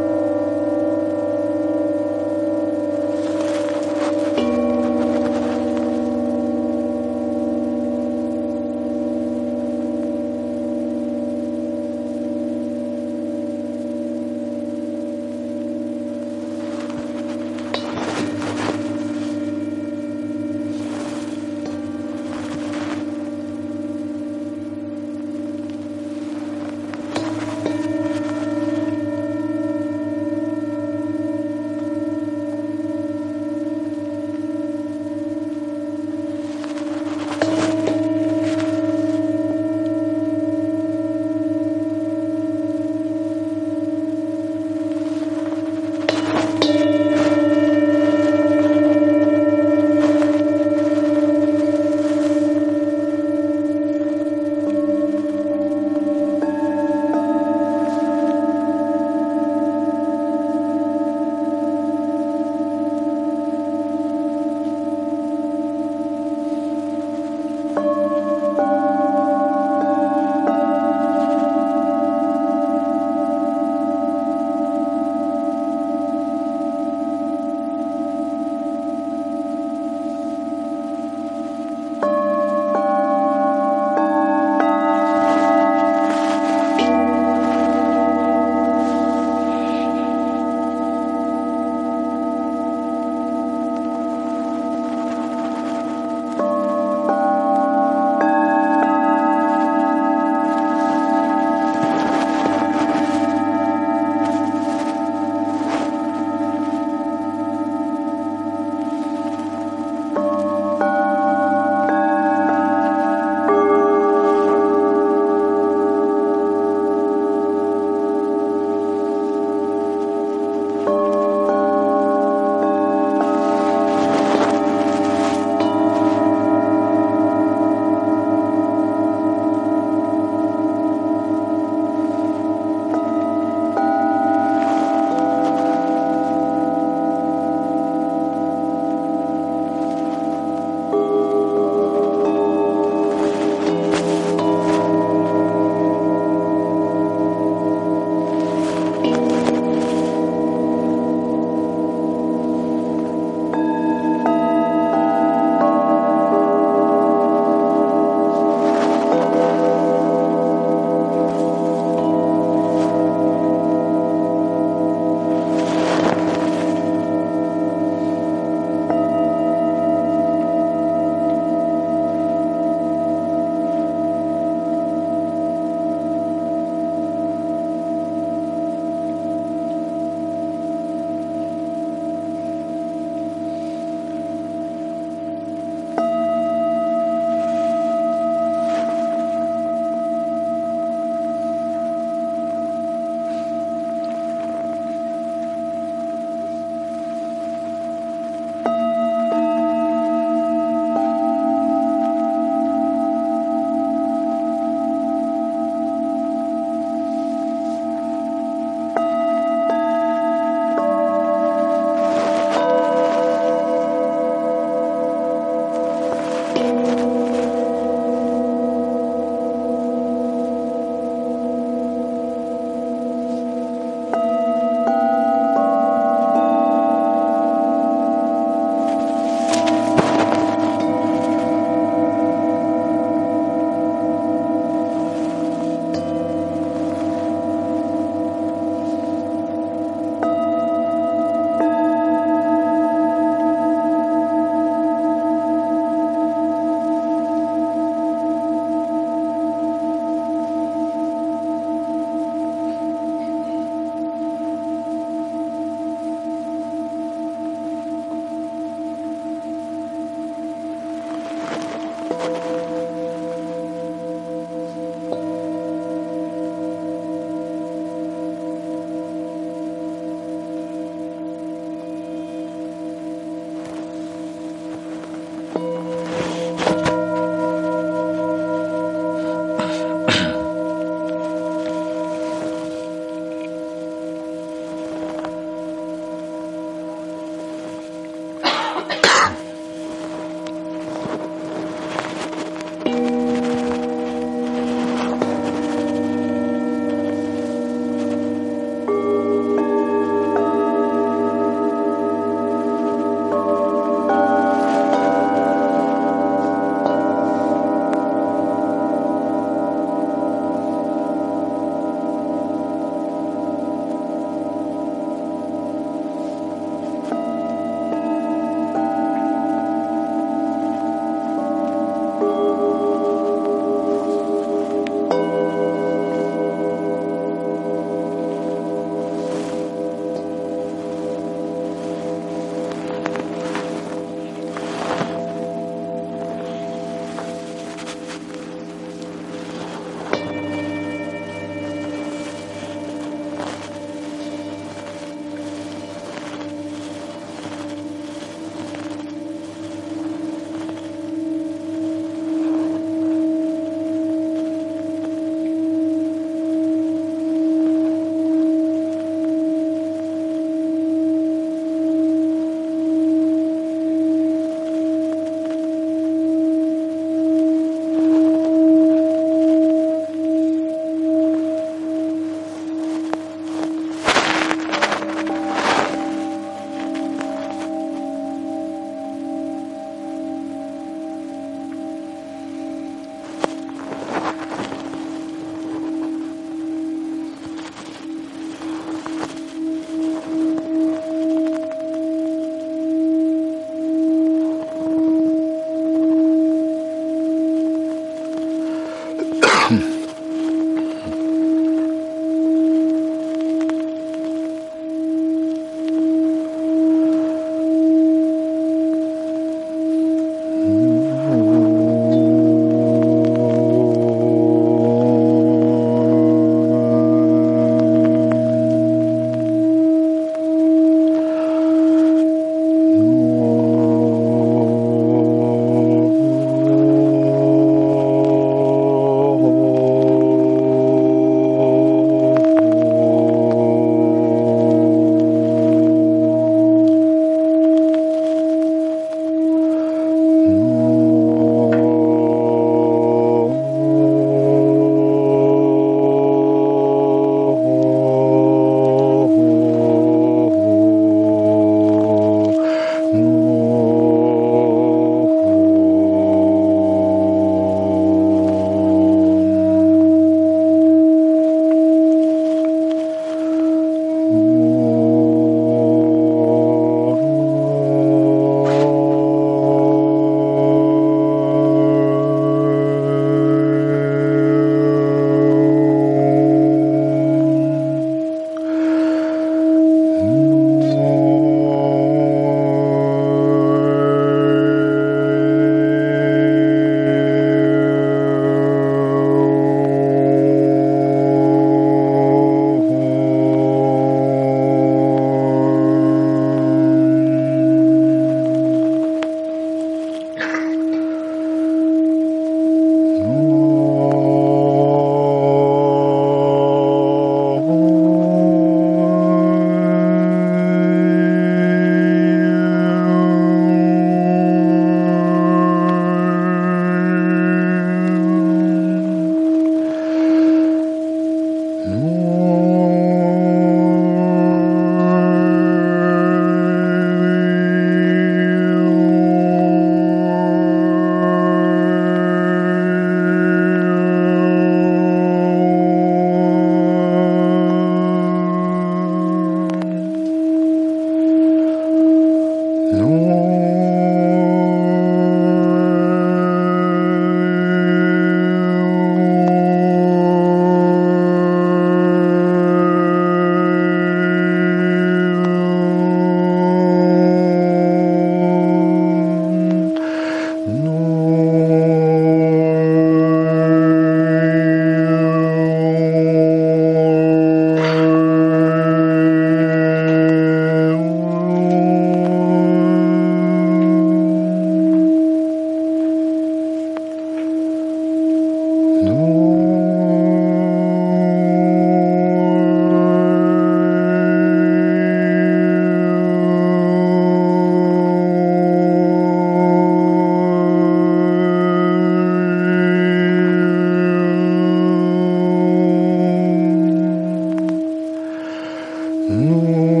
No.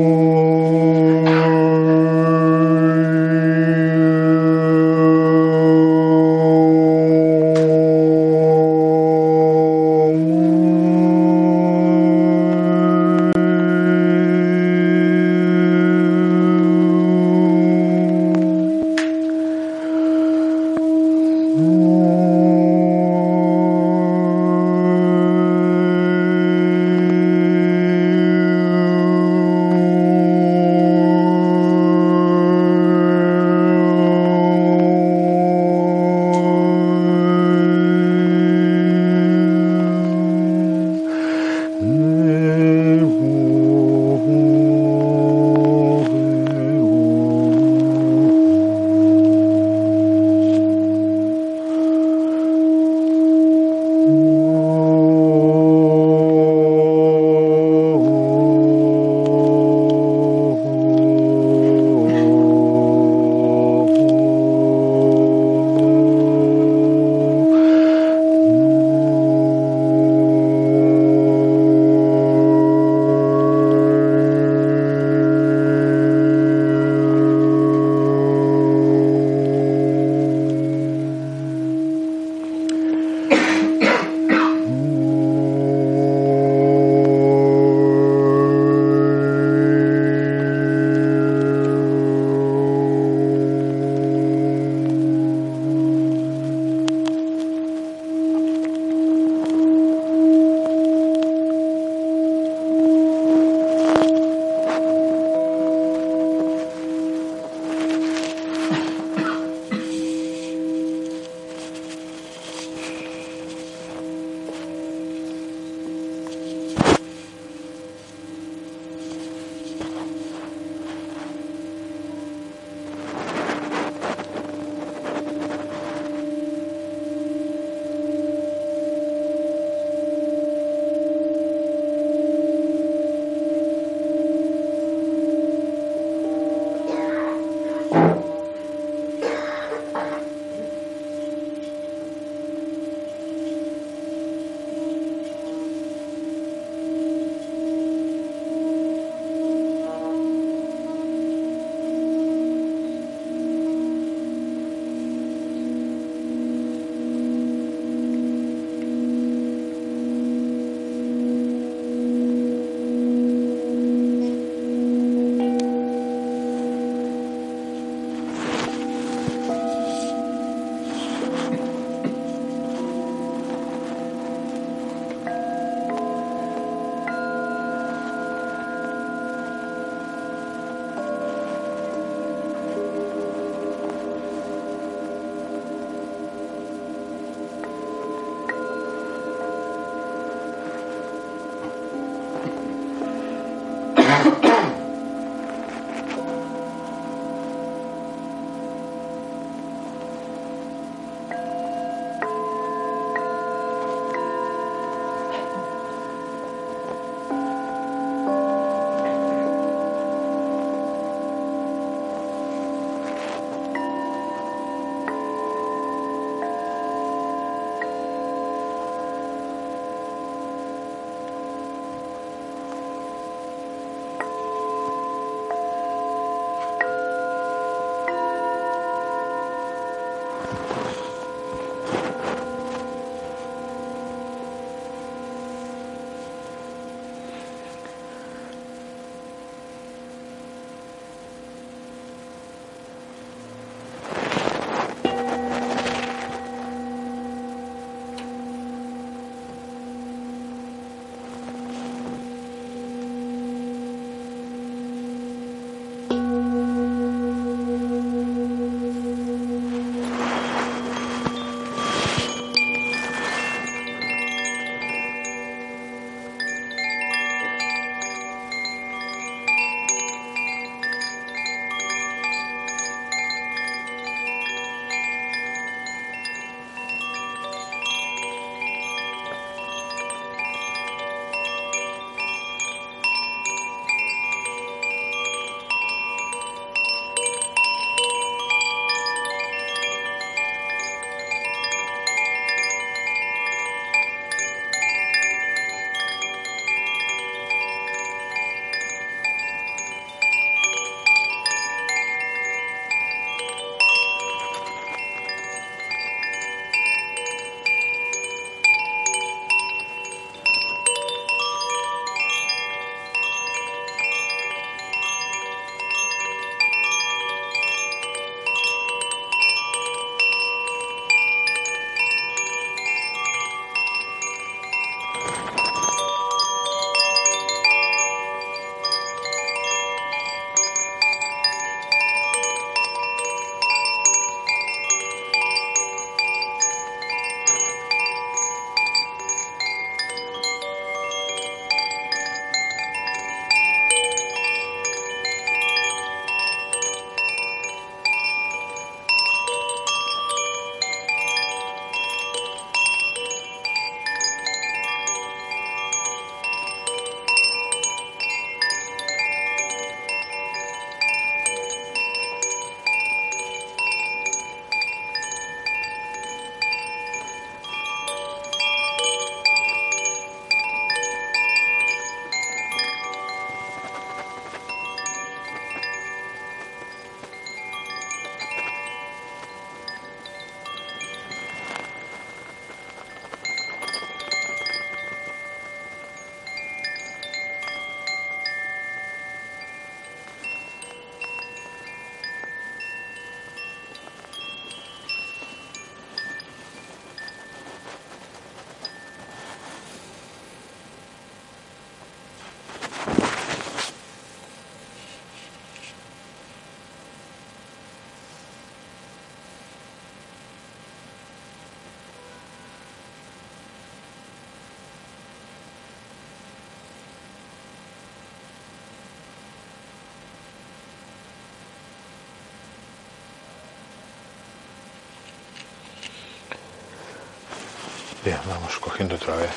Bien, vamos cogiendo otra vez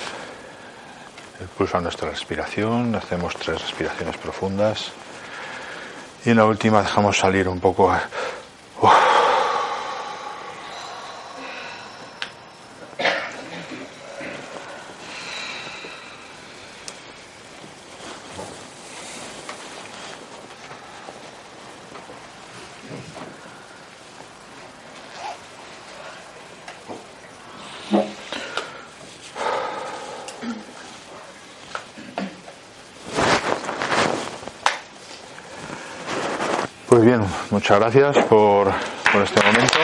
el pulso a nuestra respiración, hacemos tres respiraciones profundas y en la última dejamos salir un poco. Pues bien, muchas gracias por, por este momento.